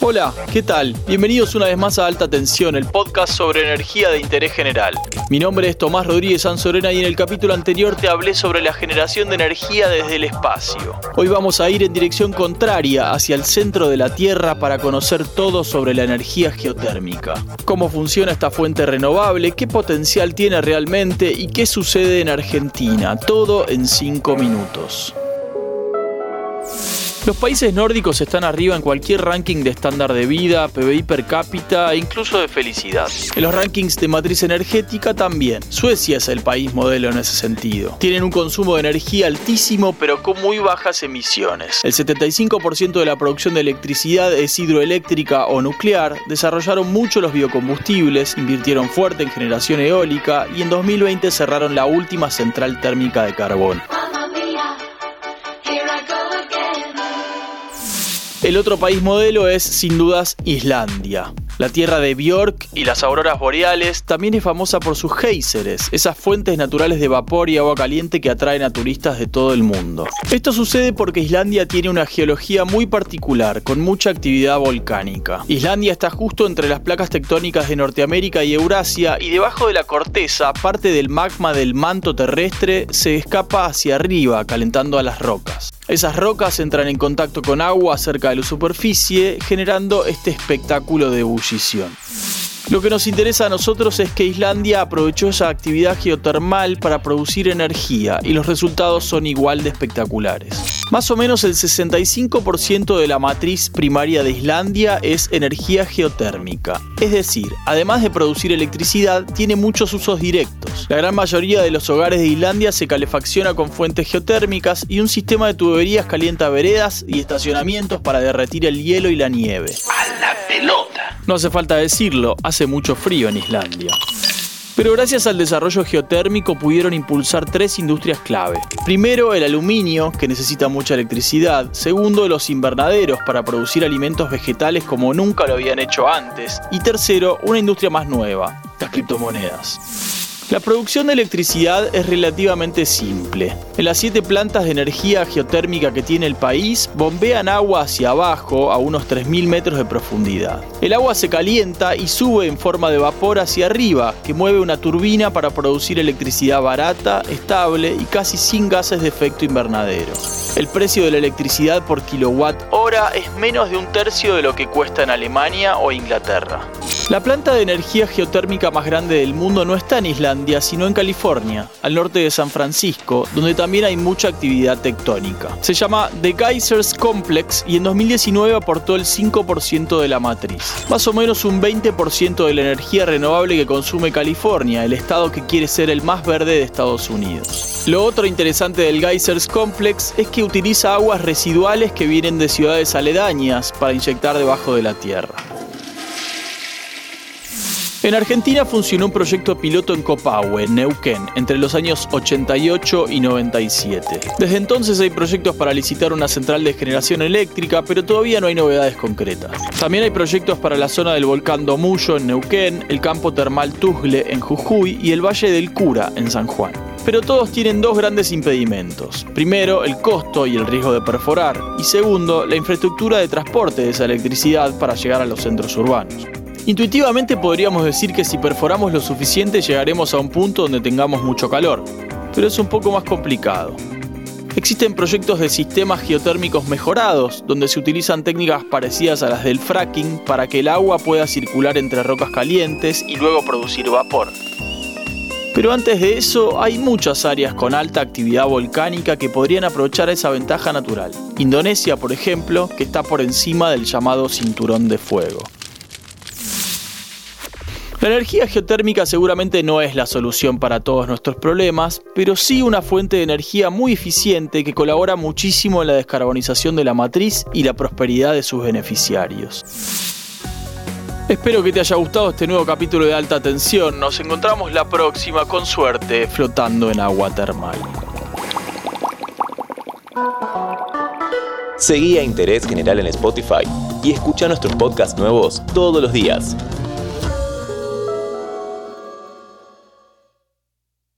Hola, ¿qué tal? Bienvenidos una vez más a Alta Tensión, el podcast sobre energía de interés general. Mi nombre es Tomás Rodríguez Sanzorena y en el capítulo anterior te hablé sobre la generación de energía desde el espacio. Hoy vamos a ir en dirección contraria hacia el centro de la Tierra para conocer todo sobre la energía geotérmica. Cómo funciona esta fuente renovable, qué potencial tiene realmente y qué sucede en Argentina. Todo en 5 minutos. Los países nórdicos están arriba en cualquier ranking de estándar de vida, PBI per cápita e incluso de felicidad. En los rankings de matriz energética también. Suecia es el país modelo en ese sentido. Tienen un consumo de energía altísimo pero con muy bajas emisiones. El 75% de la producción de electricidad es hidroeléctrica o nuclear, desarrollaron mucho los biocombustibles, invirtieron fuerte en generación eólica y en 2020 cerraron la última central térmica de carbón. El otro país modelo es sin dudas Islandia. La tierra de Björk y las auroras boreales también es famosa por sus géiseres, esas fuentes naturales de vapor y agua caliente que atraen a turistas de todo el mundo. Esto sucede porque Islandia tiene una geología muy particular, con mucha actividad volcánica. Islandia está justo entre las placas tectónicas de Norteamérica y Eurasia y debajo de la corteza, parte del magma del manto terrestre se escapa hacia arriba, calentando a las rocas. Esas rocas entran en contacto con agua cerca de la superficie, generando este espectáculo de noticia Lo que nos interesa a nosotros es que Islandia aprovechó esa actividad geotermal para producir energía y los resultados son igual de espectaculares. Más o menos el 65% de la matriz primaria de Islandia es energía geotérmica. Es decir, además de producir electricidad, tiene muchos usos directos. La gran mayoría de los hogares de Islandia se calefacciona con fuentes geotérmicas y un sistema de tuberías calienta veredas y estacionamientos para derretir el hielo y la nieve. A la pelota. No hace falta decirlo, hace mucho frío en Islandia. Pero gracias al desarrollo geotérmico pudieron impulsar tres industrias clave. Primero, el aluminio, que necesita mucha electricidad. Segundo, los invernaderos para producir alimentos vegetales como nunca lo habían hecho antes. Y tercero, una industria más nueva, las criptomonedas. La producción de electricidad es relativamente simple. En las siete plantas de energía geotérmica que tiene el país, bombean agua hacia abajo a unos 3.000 metros de profundidad. El agua se calienta y sube en forma de vapor hacia arriba, que mueve una turbina para producir electricidad barata, estable y casi sin gases de efecto invernadero. El precio de la electricidad por kilowatt hora es menos de un tercio de lo que cuesta en Alemania o Inglaterra. La planta de energía geotérmica más grande del mundo no está en Islandia, sino en California, al norte de San Francisco, donde también hay mucha actividad tectónica. Se llama The Geysers Complex y en 2019 aportó el 5% de la matriz. Más o menos un 20% de la energía renovable que consume California, el estado que quiere ser el más verde de Estados Unidos. Lo otro interesante del Geysers Complex es que utiliza aguas residuales que vienen de ciudades aledañas para inyectar debajo de la tierra. En Argentina funcionó un proyecto piloto en Copahue, Neuquén, entre los años 88 y 97. Desde entonces hay proyectos para licitar una central de generación eléctrica, pero todavía no hay novedades concretas. También hay proyectos para la zona del volcán Domuyo en Neuquén, el campo termal Tuzle en Jujuy y el Valle del Cura en San Juan. Pero todos tienen dos grandes impedimentos. Primero, el costo y el riesgo de perforar. Y segundo, la infraestructura de transporte de esa electricidad para llegar a los centros urbanos. Intuitivamente podríamos decir que si perforamos lo suficiente llegaremos a un punto donde tengamos mucho calor, pero es un poco más complicado. Existen proyectos de sistemas geotérmicos mejorados, donde se utilizan técnicas parecidas a las del fracking para que el agua pueda circular entre rocas calientes y luego producir vapor. Pero antes de eso, hay muchas áreas con alta actividad volcánica que podrían aprovechar esa ventaja natural. Indonesia, por ejemplo, que está por encima del llamado cinturón de fuego. La energía geotérmica seguramente no es la solución para todos nuestros problemas, pero sí una fuente de energía muy eficiente que colabora muchísimo en la descarbonización de la matriz y la prosperidad de sus beneficiarios. Espero que te haya gustado este nuevo capítulo de Alta Tensión. Nos encontramos la próxima, con suerte, flotando en agua termal. Seguí a Interés General en Spotify y escucha nuestros podcasts nuevos todos los días.